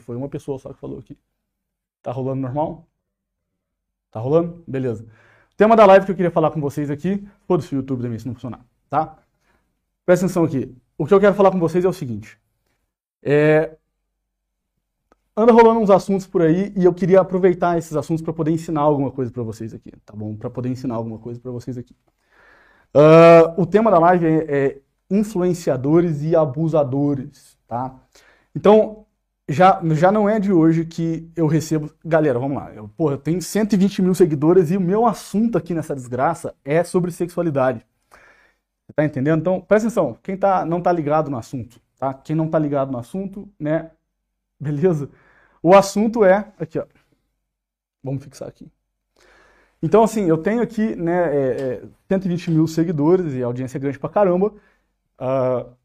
Foi uma pessoa só que falou aqui. Tá rolando normal? Tá rolando? Beleza. O tema da live que eu queria falar com vocês aqui, foda-se o YouTube também se não funcionar, tá? Presta atenção aqui. O que eu quero falar com vocês é o seguinte. É... Anda rolando uns assuntos por aí e eu queria aproveitar esses assuntos para poder ensinar alguma coisa para vocês aqui, tá bom? Para poder ensinar alguma coisa para vocês aqui. Uh, o tema da live é, é influenciadores e abusadores, tá? Então, já, já não é de hoje que eu recebo. Galera, vamos lá. Eu, porra, eu tenho 120 mil seguidores e o meu assunto aqui nessa desgraça é sobre sexualidade. Tá entendendo? Então, presta atenção. Quem tá, não tá ligado no assunto, tá? Quem não tá ligado no assunto, né? Beleza? O assunto é. Aqui, ó. Vamos fixar aqui. Então, assim, eu tenho aqui, né, é, é, 120 mil seguidores e audiência é grande pra caramba. Uh,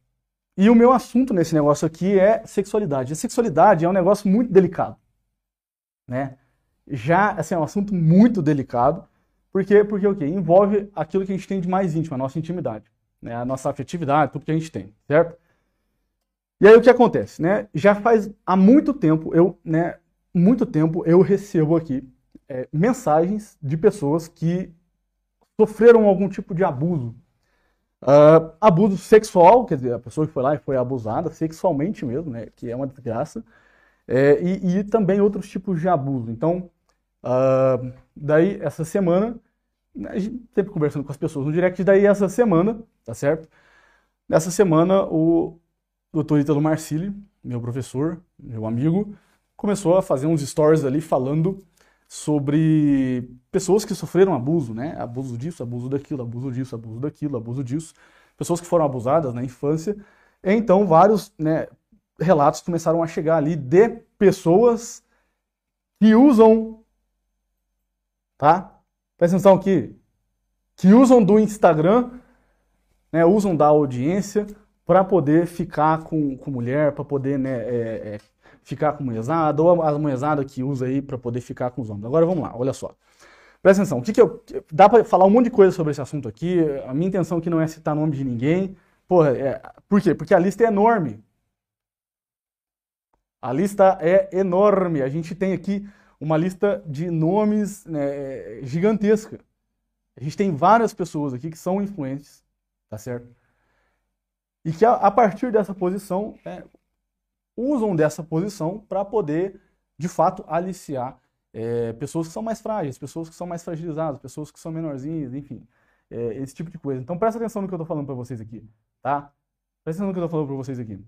e o meu assunto nesse negócio aqui é sexualidade. A sexualidade é um negócio muito delicado, né? Já, assim, é um assunto muito delicado, porque, porque o quê? Envolve aquilo que a gente tem de mais íntimo, a nossa intimidade, né? A nossa afetividade, tudo que a gente tem, certo? E aí o que acontece, né? Já faz há muito tempo, eu, né, muito tempo eu recebo aqui é, mensagens de pessoas que sofreram algum tipo de abuso Uh, abuso sexual, quer dizer, a pessoa que foi lá e foi abusada sexualmente mesmo, né, que é uma desgraça, é, e, e, também outros tipos de abuso. Então, uh, daí essa semana, a gente sempre conversando com as pessoas no direct, daí essa semana, tá certo? Nessa semana, o doutor Ítalo Marcili, meu professor, meu amigo, começou a fazer uns stories ali falando sobre pessoas que sofreram abuso, né? Abuso disso, abuso daquilo, abuso disso, abuso daquilo, abuso disso. Pessoas que foram abusadas na infância. Então, vários né, relatos começaram a chegar ali de pessoas que usam, tá? Presta atenção aqui, que usam do Instagram, né, usam da audiência para poder ficar com, com mulher, para poder né, é, é, ficar com mulherzada, ou a mulherzada que usa aí para poder ficar com os homens. Agora vamos lá, olha só. Presta atenção, o que, que eu. Dá para falar um monte de coisa sobre esse assunto aqui. A minha intenção aqui não é citar nome de ninguém. Porra, é, por quê? Porque a lista é enorme. A lista é enorme. A gente tem aqui uma lista de nomes né, gigantesca. A gente tem várias pessoas aqui que são influentes, tá certo? E que a, a partir dessa posição é, usam dessa posição para poder, de fato, aliciar é, pessoas que são mais frágeis, pessoas que são mais fragilizadas, pessoas que são menorzinhas, enfim, é, esse tipo de coisa. Então presta atenção no que eu estou falando para vocês aqui, tá? Presta atenção no que eu estou falando para vocês aqui.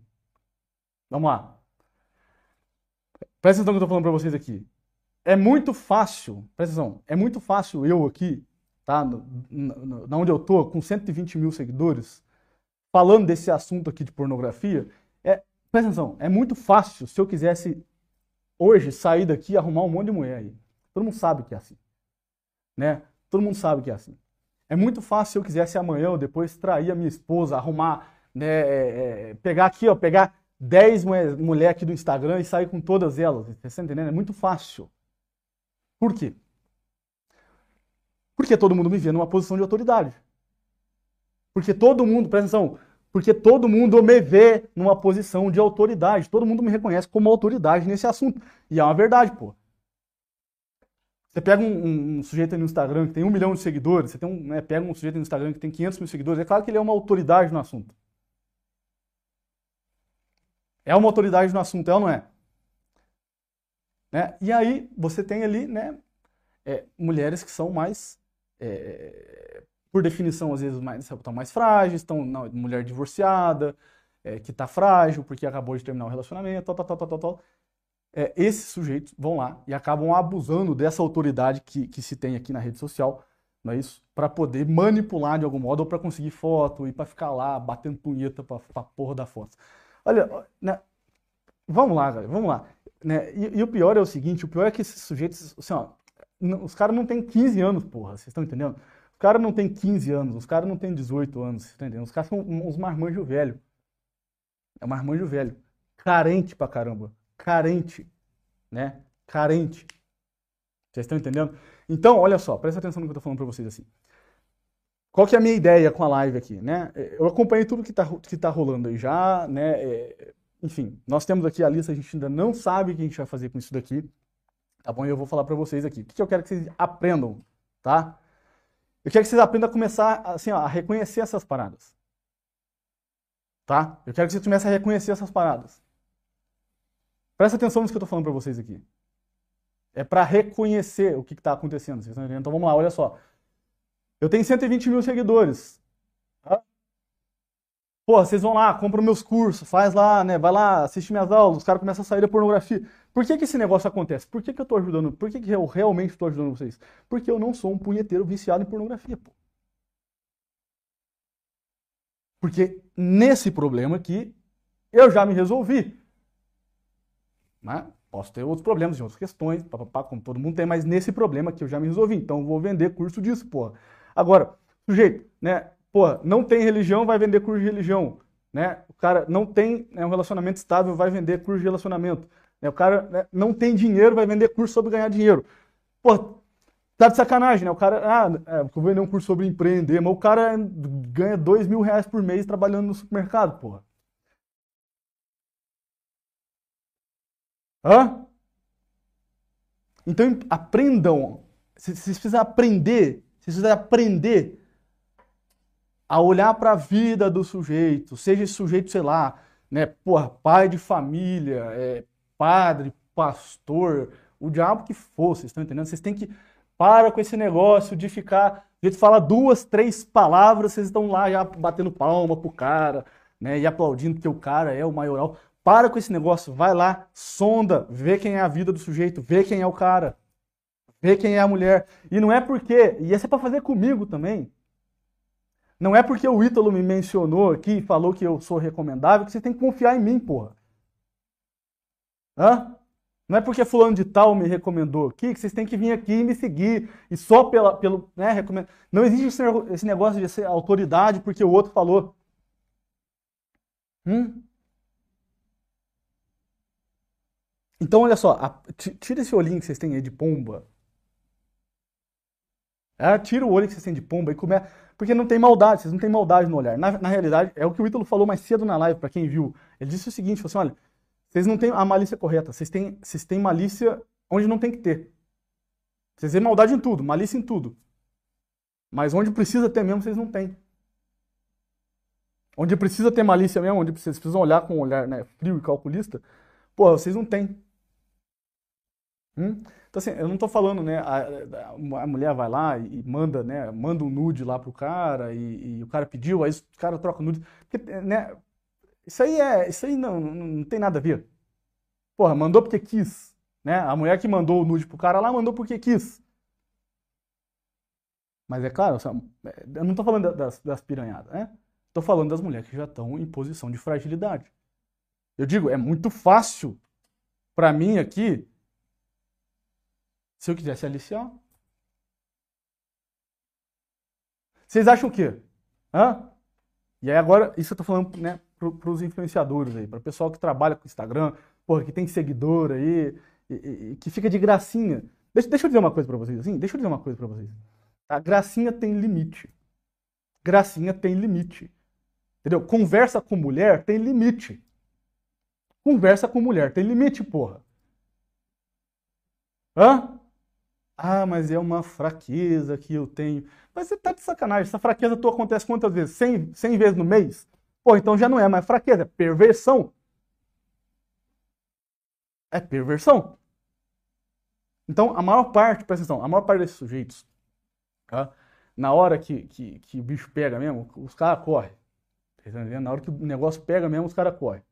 Vamos lá. Presta atenção no que eu estou falando para vocês aqui. É muito fácil, presta atenção, é muito fácil eu aqui, tá? Na onde eu tô, com 120 mil seguidores, falando desse assunto aqui de pornografia, Presta atenção, é muito fácil se eu quisesse hoje sair daqui e arrumar um monte de mulher aí. Todo mundo sabe que é assim. Né? Todo mundo sabe que é assim. É muito fácil se eu quisesse amanhã ou depois trair a minha esposa, arrumar, né, é, é, pegar aqui, ó, pegar 10 mulheres mulher aqui do Instagram e sair com todas elas. Você está entendendo? É muito fácil. Por quê? Porque todo mundo me vê numa posição de autoridade. Porque todo mundo, presta atenção, porque todo mundo me vê numa posição de autoridade, todo mundo me reconhece como autoridade nesse assunto. E é uma verdade, pô. Você pega um, um, um sujeito no Instagram que tem um milhão de seguidores, você um, né, pega um sujeito no Instagram que tem 500 mil seguidores, é claro que ele é uma autoridade no assunto. É uma autoridade no assunto, é ou não é? Né? E aí você tem ali né, é, mulheres que são mais é, por definição, às vezes mais, estão mais frágeis, estão não, mulher divorciada, é, que está frágil porque acabou de terminar o relacionamento, tal, tal, tal, tal, tal. É, esses sujeitos vão lá e acabam abusando dessa autoridade que, que se tem aqui na rede social, não é isso? Para poder manipular de algum modo ou para conseguir foto e para ficar lá batendo punheta para a porra da foto. Olha, né, vamos lá, galera, vamos lá. Né, e, e, o pior é o seguinte, o pior é que esses sujeitos, assim, ó, os caras não têm 15 anos, porra, vocês estão entendendo? Caras não tem 15 anos, os caras não tem 18 anos, tá entendendo? Os caras são uns marmanjos velho. É um marmanjo velho. Carente pra caramba. Carente. Né? Carente. Vocês estão entendendo? Então, olha só, presta atenção no que eu tô falando pra vocês assim. Qual que é a minha ideia com a live aqui, né? Eu acompanhei tudo que tá, que tá rolando aí já, né? É, enfim, nós temos aqui a lista, a gente ainda não sabe o que a gente vai fazer com isso daqui, tá bom? E eu vou falar para vocês aqui. O que eu quero que vocês aprendam, tá? Eu quero que vocês aprendam a começar, assim, ó, a reconhecer essas paradas. Tá? Eu quero que vocês comecem a reconhecer essas paradas. Presta atenção no que eu estou falando para vocês aqui. É para reconhecer o que está acontecendo. Vocês estão entendendo? Então vamos lá, olha só. Eu tenho 120 mil seguidores. Pô, vocês vão lá, compram meus cursos, faz lá, né? Vai lá, assiste minhas aulas, os caras começam a sair da pornografia. Por que, que esse negócio acontece? Por que, que eu tô ajudando? Por que, que eu realmente estou ajudando vocês? Porque eu não sou um punheteiro viciado em pornografia, pô. Porque nesse problema aqui, eu já me resolvi. Né? Posso ter outros problemas outras questões, papapá, como todo mundo tem, mas nesse problema aqui eu já me resolvi. Então vou vender curso disso, porra. Agora, sujeito, né? Porra, não tem religião, vai vender curso de religião. Né? O cara não tem né, um relacionamento estável, vai vender curso de relacionamento. Né? O cara né, não tem dinheiro, vai vender curso sobre ganhar dinheiro. Pô, tá de sacanagem, né? O cara, ah, é, vou vender um curso sobre empreender, mas o cara ganha dois mil reais por mês trabalhando no supermercado, porra. Hã? Então aprendam. Vocês precisam aprender. Vocês precisam aprender a olhar para a vida do sujeito, seja esse sujeito, sei lá, né, porra, pai de família, é, padre, pastor, o diabo que for, vocês estão entendendo? Vocês têm que para com esse negócio de ficar, a gente fala duas, três palavras, vocês estão lá já batendo palma pro cara, né, e aplaudindo que o cara é o maioral. Para com esse negócio, vai lá, sonda, vê quem é a vida do sujeito, vê quem é o cara, vê quem é a mulher. E não é porque, e isso é para fazer comigo também. Não é porque o Ítalo me mencionou aqui e falou que eu sou recomendável que você tem que confiar em mim, porra. Hã? Não é porque fulano de tal me recomendou aqui que vocês têm que vir aqui e me seguir. E só pela, pelo. Né, recomend... Não existe esse negócio de ser autoridade porque o outro falou. Hum? Então, olha só, a, tira esse olhinho que vocês têm aí de pomba. É, tira o olho que vocês têm de pomba e começa. Porque não tem maldade, vocês não têm maldade no olhar. Na, na realidade, é o que o Ítalo falou mais cedo na live, para quem viu. Ele disse o seguinte: assim, olha, vocês não têm a malícia correta, vocês têm, vocês têm malícia onde não tem que ter. Vocês têm maldade em tudo, malícia em tudo. Mas onde precisa ter mesmo, vocês não têm. Onde precisa ter malícia mesmo, onde vocês precisam olhar com um olhar né, frio e calculista, pô, vocês não têm. Hum? Então, assim, eu não estou falando, né, a, a, mulher vai lá e manda, né, manda um nude lá pro cara e, e o cara pediu, aí o cara troca o nude. Porque, né, isso aí é, isso aí não, não, não tem nada a ver. Porra, mandou porque quis, né? A mulher que mandou o nude pro cara lá mandou porque quis. Mas é claro, eu não estou falando das, das piranhadas, né? Estou falando das mulheres que já estão em posição de fragilidade. Eu digo, é muito fácil para mim aqui se eu quisesse aliciar. Vocês acham o quê? Hã? E aí agora, isso eu tô falando, né, para os influenciadores aí, para o pessoal que trabalha com Instagram, porra, que tem seguidor aí, e, e, que fica de gracinha. Deixa, deixa eu dizer uma coisa para vocês, assim, deixa eu dizer uma coisa para vocês. A gracinha tem limite. Gracinha tem limite. Entendeu? Conversa com mulher tem limite. Conversa com mulher tem limite, porra. Hã? Ah, mas é uma fraqueza que eu tenho. Mas você tá de sacanagem. Essa fraqueza tua acontece quantas vezes? 100, 100 vezes no mês? Pô, então já não é mais fraqueza, é perversão. É perversão. Então, a maior parte, presta atenção, a maior parte desses sujeitos, tá? na hora que, que, que o bicho pega mesmo, os caras correm. Tá na hora que o negócio pega mesmo, os caras correm.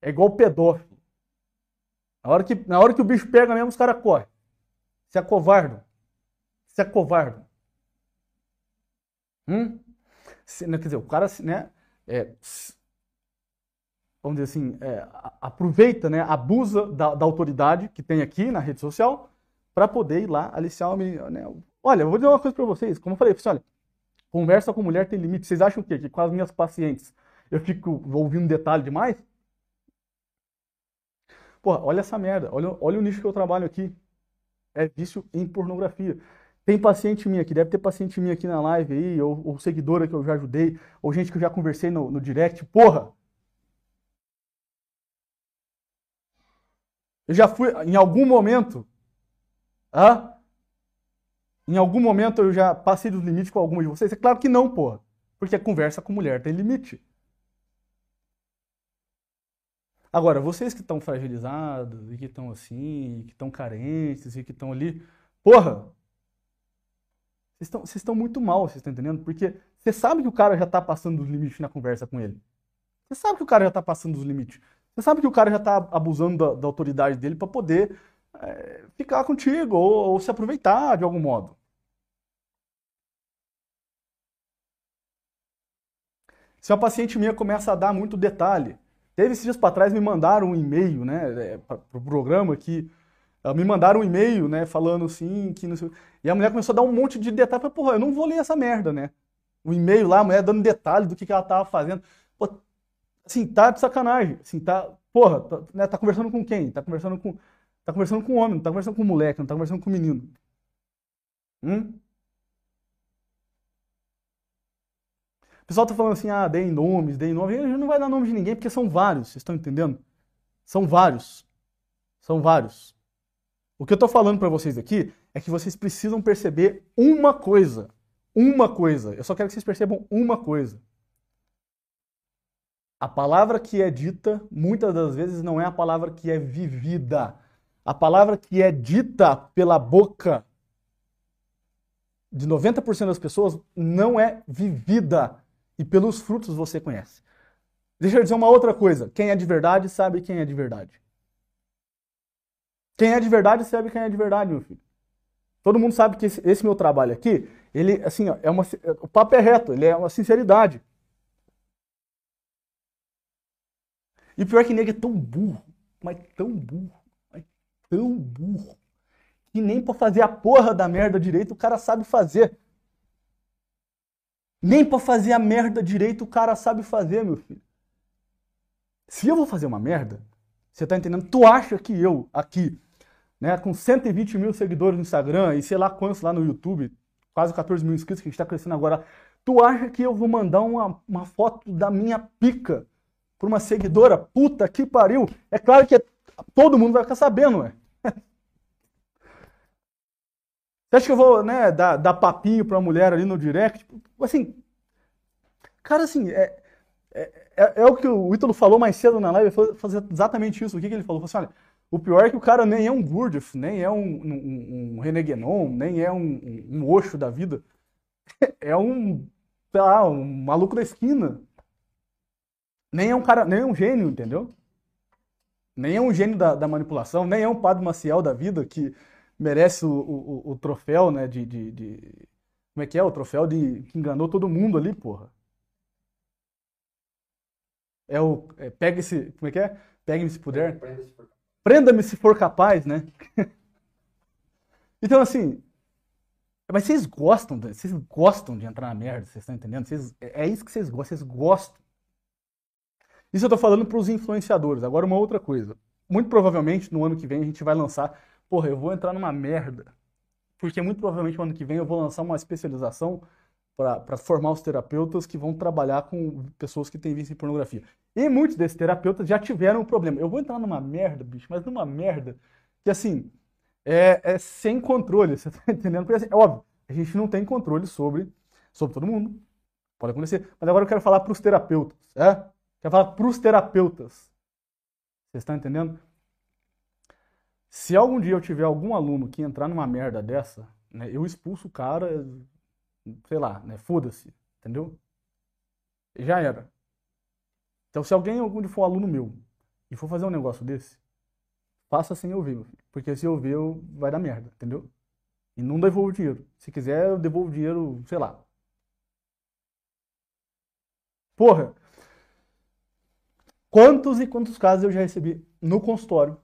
É igual pedófilo. Na hora, que, na hora que o bicho pega mesmo, os caras correm se acovardam. Se acovardam. Hum? Se, né, quer dizer, o cara, né, é, vamos dizer assim, é, aproveita, né, abusa da, da, autoridade que tem aqui na rede social para poder ir lá aliciar o menino. Né? Olha, eu vou dizer uma coisa para vocês. Como eu falei, olha, conversa com mulher tem limite. Vocês acham o quê? Que com as minhas pacientes eu fico ouvindo detalhe demais? Porra, olha essa merda. Olha, olha o nicho que eu trabalho aqui é vício em pornografia. Tem paciente minha aqui, deve ter paciente minha aqui na live aí, ou, ou seguidora que eu já ajudei, ou gente que eu já conversei no, no direct. Porra! Eu já fui, em algum momento, ah, em algum momento eu já passei dos limites com alguma de vocês? É claro que não, porra. Porque a conversa com mulher tem limite. Agora, vocês que estão fragilizados, e que estão assim, e que estão carentes, e que estão ali, porra, vocês estão, muito mal, vocês estão entendendo? Porque você sabe que o cara já está passando dos limites na conversa com ele. Você sabe que o cara já está passando dos limites. Você sabe que o cara já está abusando da, da, autoridade dele para poder é, ficar contigo ou, ou se aproveitar de algum modo. Se uma paciente minha começa a dar muito detalhe, teve esses dias para trás me mandaram um e-mail, né, é, para o pro programa que me mandaram um e-mail, né, falando assim que não sei, e a mulher começou a dar um monte de detalhe, falei, porra, eu não vou ler essa merda, né? O e-mail lá, a mulher dando detalhe do que, que ela tava fazendo. Pô, assim, tá de sacanagem, assim, tá, porra, tá, né, tá conversando com quem? Tá conversando com tá conversando com homem, não tá conversando com moleque, não tá conversando com menino. Hum? O pessoal tá falando assim, ah, deem nomes, deem nomes. A gente não vai dar nome de ninguém porque são vários, vocês estão entendendo? São vários. São vários. O que eu tô falando para vocês aqui é que vocês precisam perceber uma coisa. Uma coisa. Eu só quero que vocês percebam uma coisa. A palavra que é dita, muitas das vezes, não é a palavra que é vivida. A palavra que é dita pela boca de 90% das pessoas não é vivida e pelos frutos você conhece. Deixa eu dizer uma outra coisa. Quem é de verdade sabe quem é de verdade. Quem é de verdade sabe quem é de verdade, meu filho. Todo mundo sabe que esse, esse meu trabalho aqui, ele, assim, ó, é uma, o papo é reto, ele é uma sinceridade. E pior que nego é tão burro, mas tão burro, mas tão burro, que nem pra fazer a porra da merda direito o cara sabe fazer. Nem para fazer a merda direito o cara sabe fazer, meu filho. Se eu vou fazer uma merda, você tá entendendo? Tu acha que eu, aqui, né, com 120 mil seguidores no Instagram e sei lá quantos lá no YouTube, quase 14 mil inscritos que a gente está crescendo agora, tu acha que eu vou mandar uma, uma foto da minha pica para uma seguidora? Puta que pariu! É claro que todo mundo vai ficar sabendo, ué. Você acha que eu vou, né, dar, dar papinho pra mulher ali no direct? Tipo, assim, cara, assim, é, é, é, é, o que o Ítalo falou mais cedo na live, fazer exatamente isso. O que, que ele falou? Falou assim, olha, o pior é que o cara nem é um Gurdjieff, nem é um, um, um Reneguenon, nem é um, um, um Osho da vida. É um, sei lá, um maluco da esquina. Nem é um cara, nem é um gênio, entendeu? Nem é um gênio da, da manipulação, nem é um Padre Maciel da vida que merece o, o, o troféu, né, de, de, de, Como é que é? O troféu de que enganou todo mundo ali, porra. É o... É, pega esse... Como é que é? Pegue-me se puder. Prenda-me se for capaz, né? então, assim... Mas vocês gostam, vocês gostam de entrar na merda, vocês estão entendendo? Vocês, é, é isso que vocês gostam, vocês gostam. Isso eu tô falando para os influenciadores. Agora, uma outra coisa. Muito provavelmente, no ano que vem, a gente vai lançar porra, eu vou entrar numa merda. Porque muito provavelmente no ano que vem eu vou lançar uma especialização para formar os terapeutas que vão trabalhar com pessoas que têm vício em pornografia. E muitos desses terapeutas já tiveram um problema. Eu vou entrar numa merda, bicho, mas numa merda que assim é, é sem controle, você tá entendendo? Porque assim, é óbvio, a gente não tem controle sobre, sobre todo mundo. Pode acontecer. Mas agora eu quero falar para os terapeutas, é? Quero falar para os terapeutas. Vocês estão entendendo? Se algum dia eu tiver algum aluno que entrar numa merda dessa, né, eu expulso o cara, sei lá, né, foda-se, entendeu? Já era. Então, se alguém algum for aluno meu e for fazer um negócio desse, faça sem eu ver, porque se eu ver, eu, vai dar merda, entendeu? E não devolvo o dinheiro. Se quiser, eu devolvo o dinheiro, sei lá. Porra! Quantos e quantos casos eu já recebi no consultório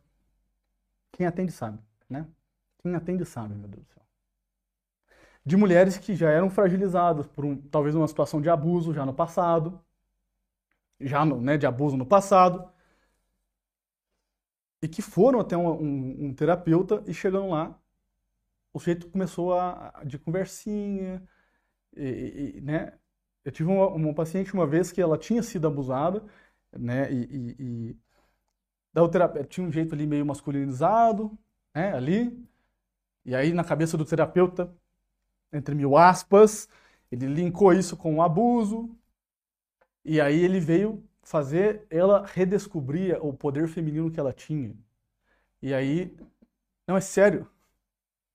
quem atende sabe, né? Quem atende sabe, meu Deus do céu. De mulheres que já eram fragilizadas por um, talvez uma situação de abuso já no passado, já no, né, de abuso no passado, e que foram até um, um, um terapeuta e chegando lá, o sujeito começou a, a de conversinha, e, e, né? Eu tive uma, uma, paciente uma vez que ela tinha sido abusada, né? E, e, Daí o terapeuta tinha um jeito ali meio masculinizado, né, ali. E aí na cabeça do terapeuta, entre mil aspas, ele linkou isso com o abuso. E aí ele veio fazer ela redescobrir o poder feminino que ela tinha. E aí, não é sério.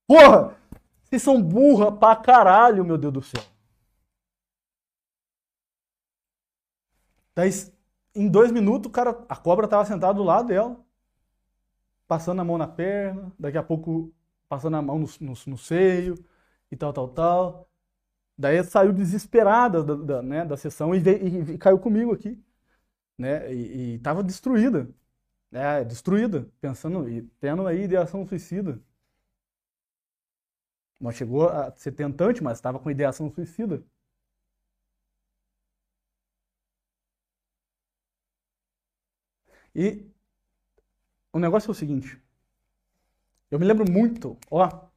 Porra! Vocês são burra pra caralho, meu Deus do céu. Daí, em dois minutos, o cara, a cobra tava sentada do lado dela, passando a mão na perna, daqui a pouco passando a mão no, no, no seio e tal, tal, tal. Daí saiu desesperada da, da, né, da sessão e, veio, e, caiu comigo aqui. Né, e, e tava destruída. É, destruída, pensando e tendo aí ideação suicida. Não chegou a ser tentante, mas estava com ideação suicida. E o negócio é o seguinte. Eu me lembro muito, ó.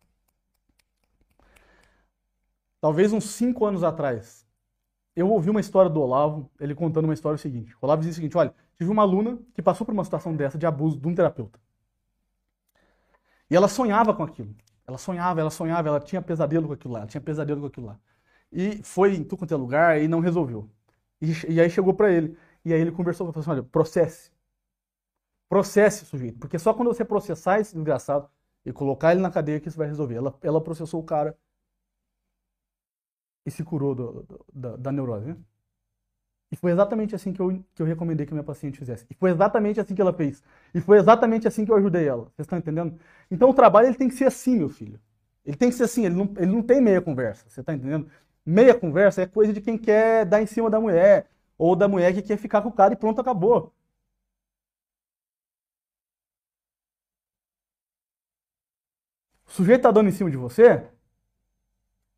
Talvez uns cinco anos atrás, eu ouvi uma história do Olavo, ele contando uma história seguinte. O Olavo dizia o seguinte: olha, tive uma aluna que passou por uma situação dessa de abuso de um terapeuta. E ela sonhava com aquilo. Ela sonhava, ela sonhava, ela tinha pesadelo com aquilo lá, ela tinha pesadelo com aquilo lá. E foi em tudo quanto é lugar e não resolveu. E, e aí chegou para ele. E aí ele conversou com e falou assim: olha, processe. Processe o sujeito. Porque só quando você processar esse desgraçado e colocar ele na cadeia que isso vai resolver. Ela, ela processou o cara e se curou do, do, da, da, neurose. Né? E foi exatamente assim que eu, que eu recomendei que minha paciente fizesse. E foi exatamente assim que ela fez. E foi exatamente assim que eu ajudei ela. Vocês estão entendendo? Então o trabalho ele tem que ser assim, meu filho. Ele tem que ser assim, ele não, ele não tem meia conversa. Você está entendendo? Meia conversa é coisa de quem quer dar em cima da mulher. Ou da mulher que quer ficar com o cara e pronto, acabou. O sujeito tá dando em cima de você,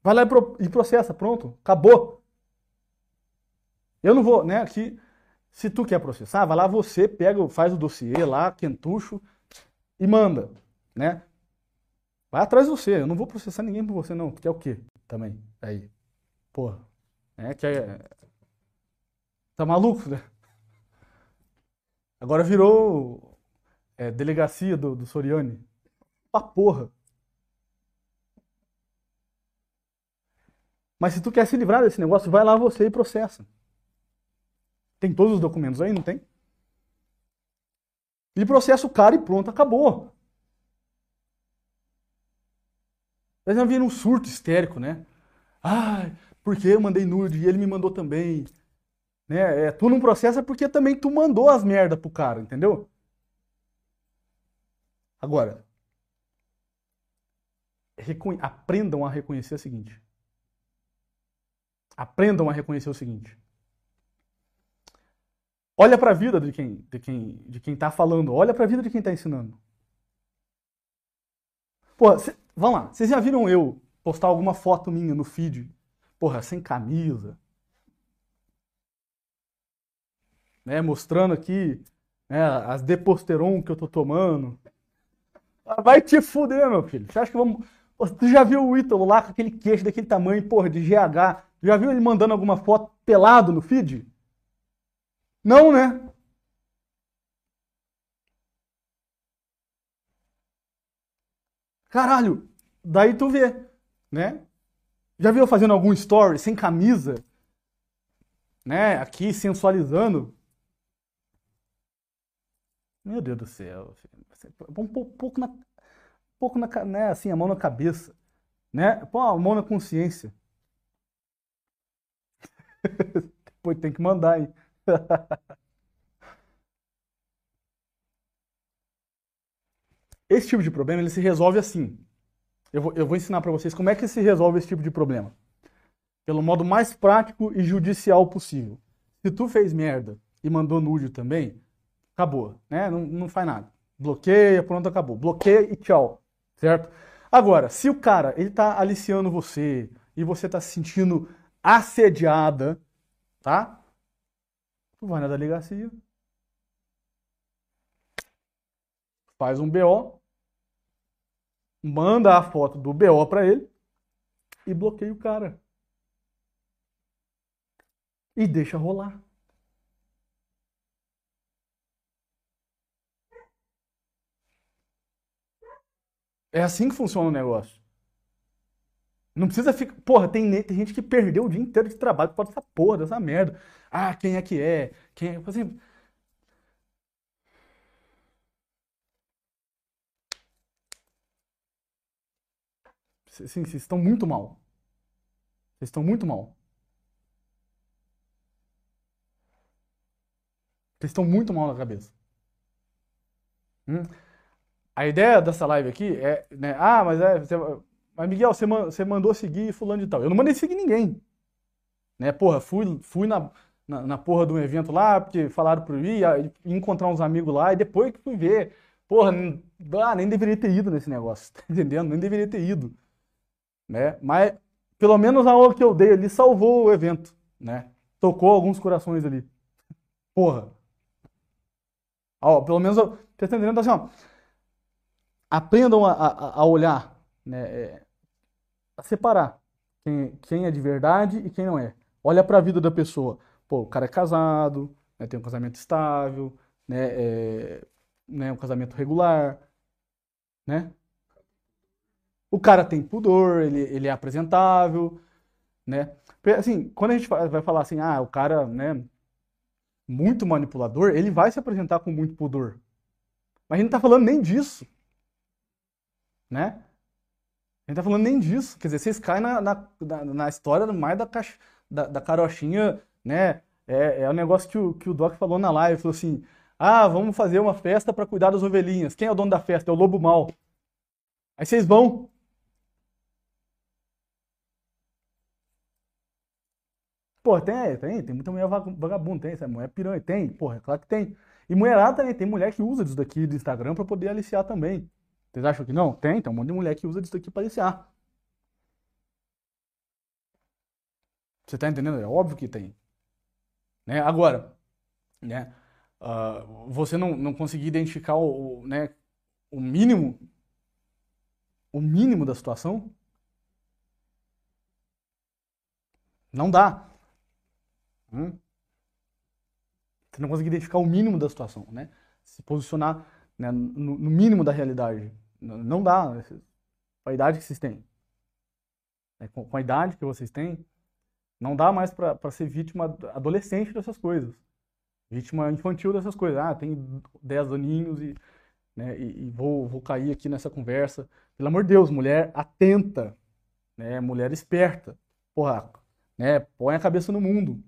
vai lá e processa, pronto, acabou. Eu não vou, né, aqui, se tu quer processar, vai lá você, pega, faz o dossiê lá, quentucho, e manda, né? Vai atrás de você, eu não vou processar ninguém por você não, quer o quê também, aí, porra, é, que é, tá maluco, né? Agora virou é, delegacia do, do Soriani, pra porra. Mas se tu quer se livrar desse negócio, vai lá você e processa. Tem todos os documentos aí, não tem? E processa o cara e pronto, acabou. Mas não vira um surto histérico, né? Ai, porque eu mandei nude e ele me mandou também. Né? É, tu não processa porque também tu mandou as merda pro cara, entendeu? Agora, aprendam a reconhecer o seguinte. Aprendam a reconhecer o seguinte. Olha para a vida de quem de quem de quem está falando, olha para a vida de quem está ensinando. Porra, cê, vamos lá, vocês já viram eu postar alguma foto minha no feed? Porra, sem camisa. Né, mostrando aqui né, as deposteron que eu tô tomando. Ah, vai te fuder, meu filho. Você acha que vamos. Tu já viu o Ítalo lá com aquele queixo daquele tamanho, porra, de GH, já viu ele mandando alguma foto pelado no feed? Não, né? Caralho, daí tu vê, né? Já viu fazendo algum story sem camisa? Né? Aqui sensualizando. Meu Deus do céu. Um pouco na, pouco na, né, assim, a mão na cabeça, né? Pô, a mão na consciência. Depois tem que mandar, hein? Esse tipo de problema ele se resolve assim. Eu vou, eu vou ensinar para vocês como é que se resolve esse tipo de problema. Pelo modo mais prático e judicial possível. Se tu fez merda e mandou nude também, acabou, né? Não, não faz nada. Bloqueia, pronto, acabou. Bloqueia e tchau, certo? Agora, se o cara ele tá aliciando você e você tá se sentindo assediada, tá? Tu vai na delegacia, faz um BO, manda a foto do BO para ele e bloqueia o cara. E deixa rolar. É assim que funciona o negócio. Não precisa ficar. Porra, tem, tem gente que perdeu o dia inteiro de trabalho por causa dessa porra, dessa merda. Ah, quem é que é? Quem é? Assim, Sim, vocês estão muito mal. Vocês estão muito mal. Vocês estão muito mal na cabeça. Hum? A ideia dessa live aqui é, né? Ah, mas é, você, mas Miguel, você, você mandou seguir fulano de tal. Eu não mandei seguir ninguém. Né? Porra, fui, fui na, na, na porra de um evento lá, porque falaram para eu ir, encontrar uns amigos lá, e depois que fui ver. Porra, ah, nem deveria ter ido nesse negócio, tá entendendo? Nem deveria ter ido né? Mas pelo menos a aula que eu dei ali salvou o evento, né? Tocou alguns corações ali. Porra. Ó, pelo menos eu, tá entendendo? Assim, ó, aprendam a, a, a olhar, né? A separar quem, quem é de verdade e quem não é. Olha para a vida da pessoa. Pô, o cara é casado, né, tem um casamento estável, né, é, né, um casamento regular, né? O cara tem pudor, ele, ele é apresentável, né? Assim, quando a gente vai falar assim, ah, o cara, né, muito manipulador, ele vai se apresentar com muito pudor. Mas a gente não tá falando nem disso, né? A gente tá falando nem disso. Quer dizer, vocês caem na, na, na história mais da, caixa, da, da carochinha, né? É, é o negócio que o, que o Doc falou na live, falou assim, ah, vamos fazer uma festa para cuidar das ovelhinhas. Quem é o dono da festa? É o lobo mau. Aí vocês vão, Pô, tem, tem, tem muita mulher vagabunda, tem, essa mulher piranha, tem, porra, é claro que tem. E mulherada também, tem mulher que usa disso daqui do Instagram pra poder aliciar também. Vocês acham que não? Tem, tem um monte de mulher que usa disso daqui pra aliciar. Você tá entendendo? É óbvio que tem. Né? Agora, né? Uh, você não, não conseguir identificar o, o, né, o mínimo, o mínimo da situação, não dá. Hum? Você não consegue identificar o mínimo da situação, né? Se posicionar né, no, no, mínimo da realidade. Não dá. Com a idade que vocês têm. Com, com, a idade que vocês têm, não dá mais para ser vítima adolescente dessas coisas. Vítima infantil dessas coisas. Ah, tem 10 aninhos e, né, e, e vou, vou cair aqui nessa conversa. Pelo amor de Deus, mulher atenta, né, mulher esperta. Porra, né, põe a cabeça no mundo.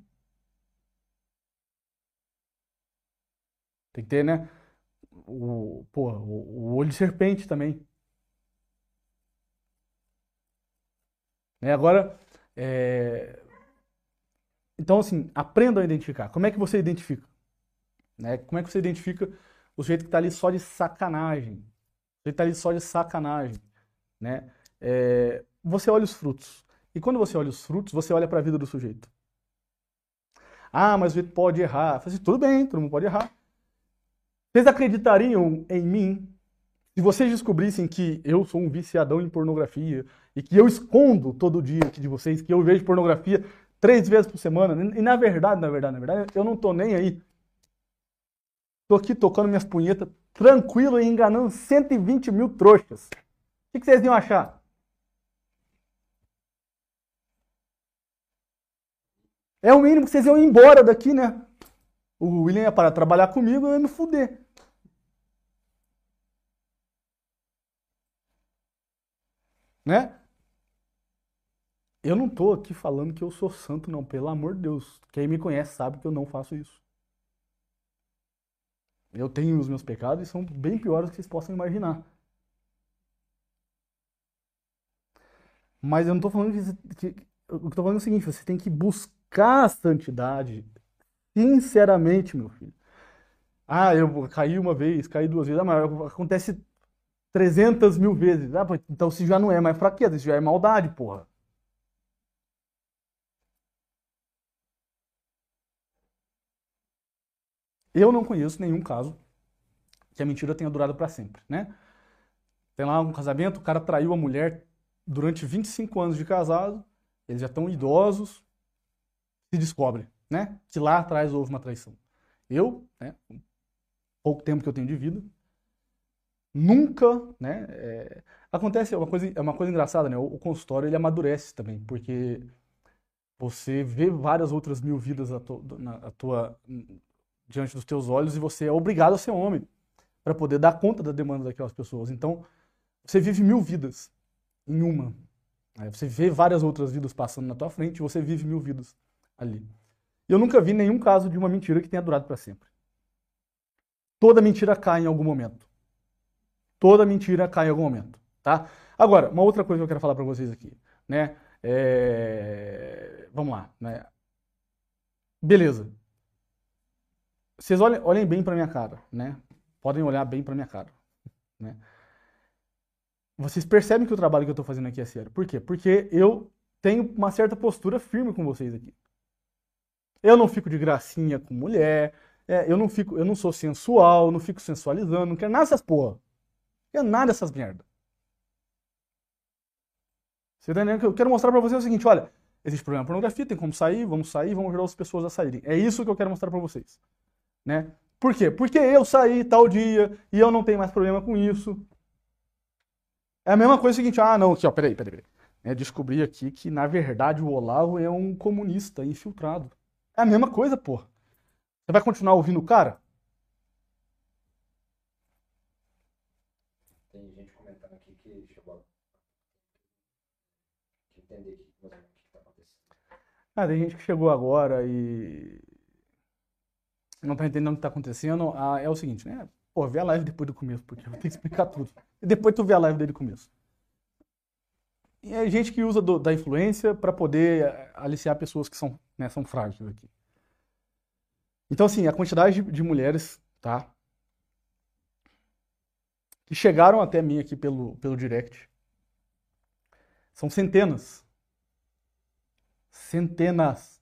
Tem que ter, né? O, porra, o, olho de serpente também. Né? Agora, é... então assim, aprenda a identificar. Como é que você identifica? Né? Como é que você identifica o sujeito que está ali só de sacanagem? O sujeito está ali só de sacanagem, né? É... Você olha os frutos. E quando você olha os frutos, você olha para a vida do sujeito. Ah, mas o sujeito pode errar. Assim, tudo bem, todo mundo pode errar. Vocês acreditariam em mim se vocês descobrissem que eu sou um viciadão em pornografia e que eu escondo todo dia aqui de vocês, que eu vejo pornografia três vezes por semana, e na verdade, na verdade, na verdade, eu não tô nem aí. Tô aqui tocando minhas punhetas, tranquilo e enganando 120 mil trouxas. O que vocês iam achar? É o mínimo que vocês iam embora daqui, né? O William ia parar de trabalhar comigo e ia me fuder. Né? Eu não tô aqui falando que eu sou santo, não, pelo amor de Deus. Quem me conhece sabe que eu não faço isso. Eu tenho os meus pecados e são bem piores do que vocês possam imaginar. Mas eu não tô falando que, que eu tô falando é o seguinte, você tem que buscar a santidade sinceramente, meu filho. Ah, eu caí uma vez, caí duas vezes, ah, mas acontece 300 mil vezes. Ah, então se já não é mais fraqueza, se já é maldade, porra. Eu não conheço nenhum caso que a mentira tenha durado para sempre, né? Tem lá um casamento, o cara traiu a mulher durante 25 anos de casado, eles já estão idosos, se descobre, né? Que lá atrás houve uma traição. Eu, né, pouco tempo que eu tenho de vida, nunca, né? é, acontece uma coisa, é uma coisa engraçada, né? O, o consultório ele amadurece também, porque você vê várias outras mil vidas a to- na- tua, diante dos teus olhos e você é obrigado a ser homem para poder dar conta da demanda daquelas pessoas. Então, você vive mil vidas em uma. Aí você vê várias outras vidas passando na tua frente e você vive mil vidas ali. E eu nunca vi nenhum caso de uma mentira que tenha durado para sempre. Toda mentira cai em algum momento. Toda mentira cai em algum momento, tá? Agora, uma outra coisa que eu quero falar para vocês aqui, né? É, Vamos lá, né? Beleza. Vocês olhem, olhem bem para minha cara, né? Podem olhar bem para minha cara, né? Vocês percebem que o trabalho que eu estou fazendo aqui é sério. Por quê? Porque eu tenho uma certa postura firme com vocês aqui. Eu não fico de gracinha com mulher, é, eu não fico, eu não sou sensual, não fico sensualizando, não quero nada dessas porra. Quero nada dessas merda. Você tá entendendo? Eu quero mostrar pra você o seguinte, olha, existe problema de pornografia, tem como sair, vamos sair, vamos ajudar as pessoas a saírem. É isso que eu quero mostrar pra vocês, né? Por quê? Porque eu saí tal dia e eu não tenho mais problema com isso. É a mesma coisa o seguinte, ah, não, aqui, ó, peraí, peraí, peraí. É, descobri aqui que, na verdade, o Olavo é um comunista infiltrado. É a mesma coisa, porra. Você vai continuar ouvindo o cara? Tem gente comentando aqui que chegou a que entender o que mais ou menos o que está acontecendo. Ah, tem gente que chegou agora e não tá entendendo o que tá acontecendo. Ah, é o seguinte, né? Pô, vê a live depois do começo, porque eu vou ter que explicar tudo. E depois tu vê a live desde o começo. E é gente que usa do- da influência para poder eh, aliciar pessoas que são, né, são frágeis aqui. Então, assim, a quantidade de, de mulheres, tá? Que chegaram até mim aqui pelo, pelo direct são centenas. Centenas.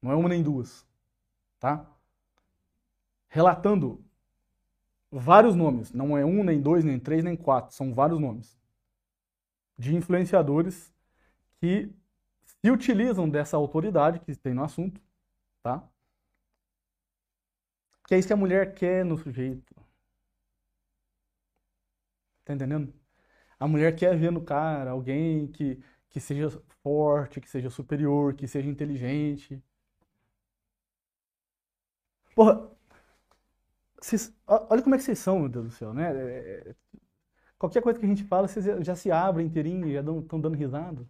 Não é uma nem duas. Tá? Relatando vários nomes. Não é um, nem dois, nem três, nem quatro. São vários nomes. De influenciadores que se utilizam dessa autoridade que tem no assunto. Tá? Que é isso que a mulher quer no sujeito. Tá entendendo? A mulher quer ver no cara alguém que, que seja forte, que seja superior, que seja inteligente. Porra, vocês- olha como é que vocês são, meu Deus do céu, né? É, é, qualquer coisa que a gente fala, vocês já- já se abrem inteirinho, já estão dando risada.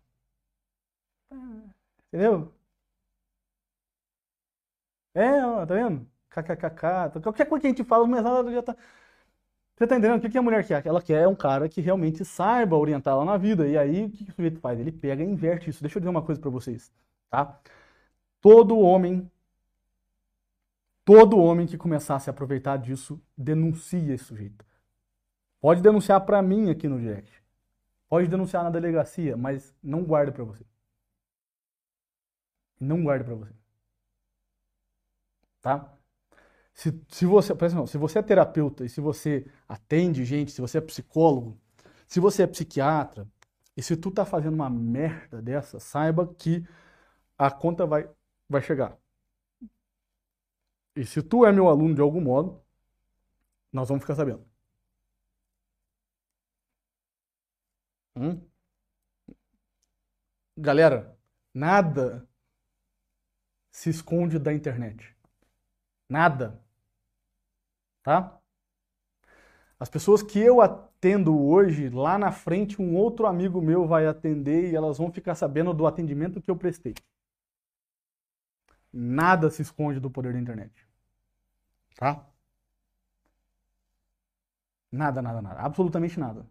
Ah, Entendeu? É, ó, tá vendo? KKKK. Qualquer coisa que a gente fala, mas ela já tá. Você tá entendendo? O que a mulher quer? Ela quer um cara que realmente saiba orientar ela na vida. E aí, o que o sujeito faz? Ele pega e inverte isso. Deixa eu dizer uma coisa pra vocês, tá? Todo homem, todo homem que começar a se aproveitar disso, denuncia esse sujeito. Pode denunciar pra mim aqui no direct. Pode denunciar na delegacia, mas não guarda pra você. Não guarda pra você. Tá? Se, se você, se você é terapeuta e se você atende gente, se você é psicólogo, se você é psiquiatra, e se tu tá fazendo uma merda dessa, saiba que a conta vai, vai chegar. E se tu é meu aluno de algum modo, nós vamos ficar sabendo. Hum? Galera, nada se esconde da internet. Nada. Tá? As pessoas que eu atendo hoje, lá na frente, um outro amigo meu vai atender e elas vão ficar sabendo do atendimento que eu prestei. Nada se esconde do poder da internet. Tá? Nada, nada, nada. Absolutamente nada.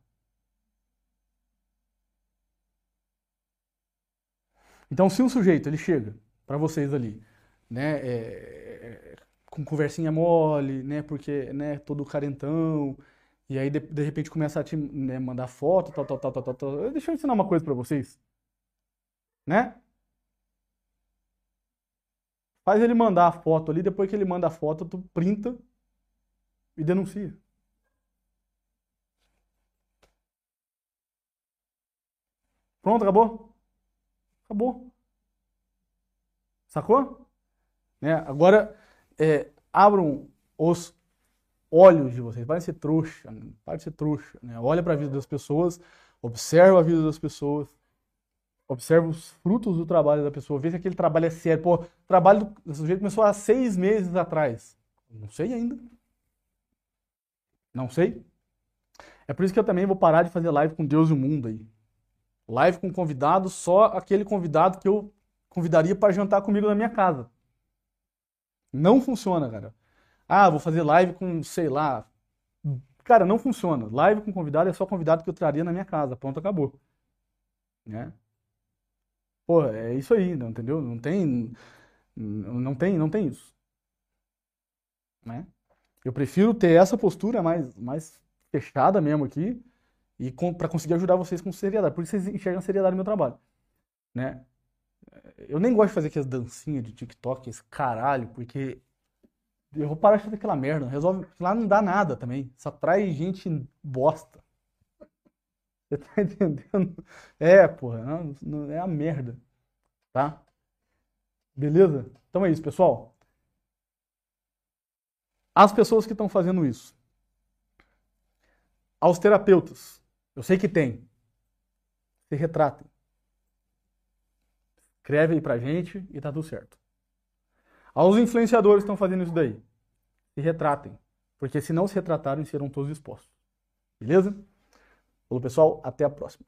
Então, se um sujeito ele chega para vocês ali, né, é, é, com conversinha mole, né, porque, né, todo carentão, e aí de, de repente começa a te, né, mandar foto, tal, tal, tal, tal, tal, tal. Deixa eu ensinar uma coisa para vocês, né? Faz ele mandar a foto ali, depois que ele manda a foto, tu printa e denuncia. Pronto, acabou? Acabou. Sacou? Né? Agora, é, abram os olhos de vocês. Parem de ser trouxa, né? Parem de ser trouxa, né? Olha para a vida das pessoas, observa a vida das pessoas, observa os frutos do trabalho da pessoa, vê se aquele trabalho é sério. Pô, o trabalho do sujeito começou há seis meses atrás. Não sei ainda. Não sei. É por isso que eu também vou parar de fazer live com Deus e o mundo aí. Live com convidado, só aquele convidado que eu convidaria para jantar comigo na minha casa. Não funciona, cara. Ah, vou fazer live com, sei lá. Cara, não funciona. Live com convidado é só convidado que eu traria na minha casa. Pronto, acabou. Né? Pô, é isso aí, entendeu? Não tem, não tem, não tem isso. Né? Eu prefiro ter essa postura mais, mais fechada mesmo aqui e para conseguir ajudar vocês com seriedade. Por isso vocês enxergam seriedade do meu trabalho. Né? Eu nem gosto de fazer aquelas dancinhas de TikTok, esse caralho, porque eu vou parar de fazer aquela merda. Resolve. Lá não dá nada também. Só traz gente bosta. Você tá entendendo? É, porra. Não, não, é a merda. Tá? Beleza? Então é isso, pessoal. As pessoas que estão fazendo isso. Aos terapeutas. Eu sei que tem. Se retratem. Escreve aí pra gente e tá tudo certo. Aos influenciadores que estão fazendo isso daí. Se retratem. Porque se não se retratarem, serão todos expostos. Beleza? Falou, pessoal. Até a próxima.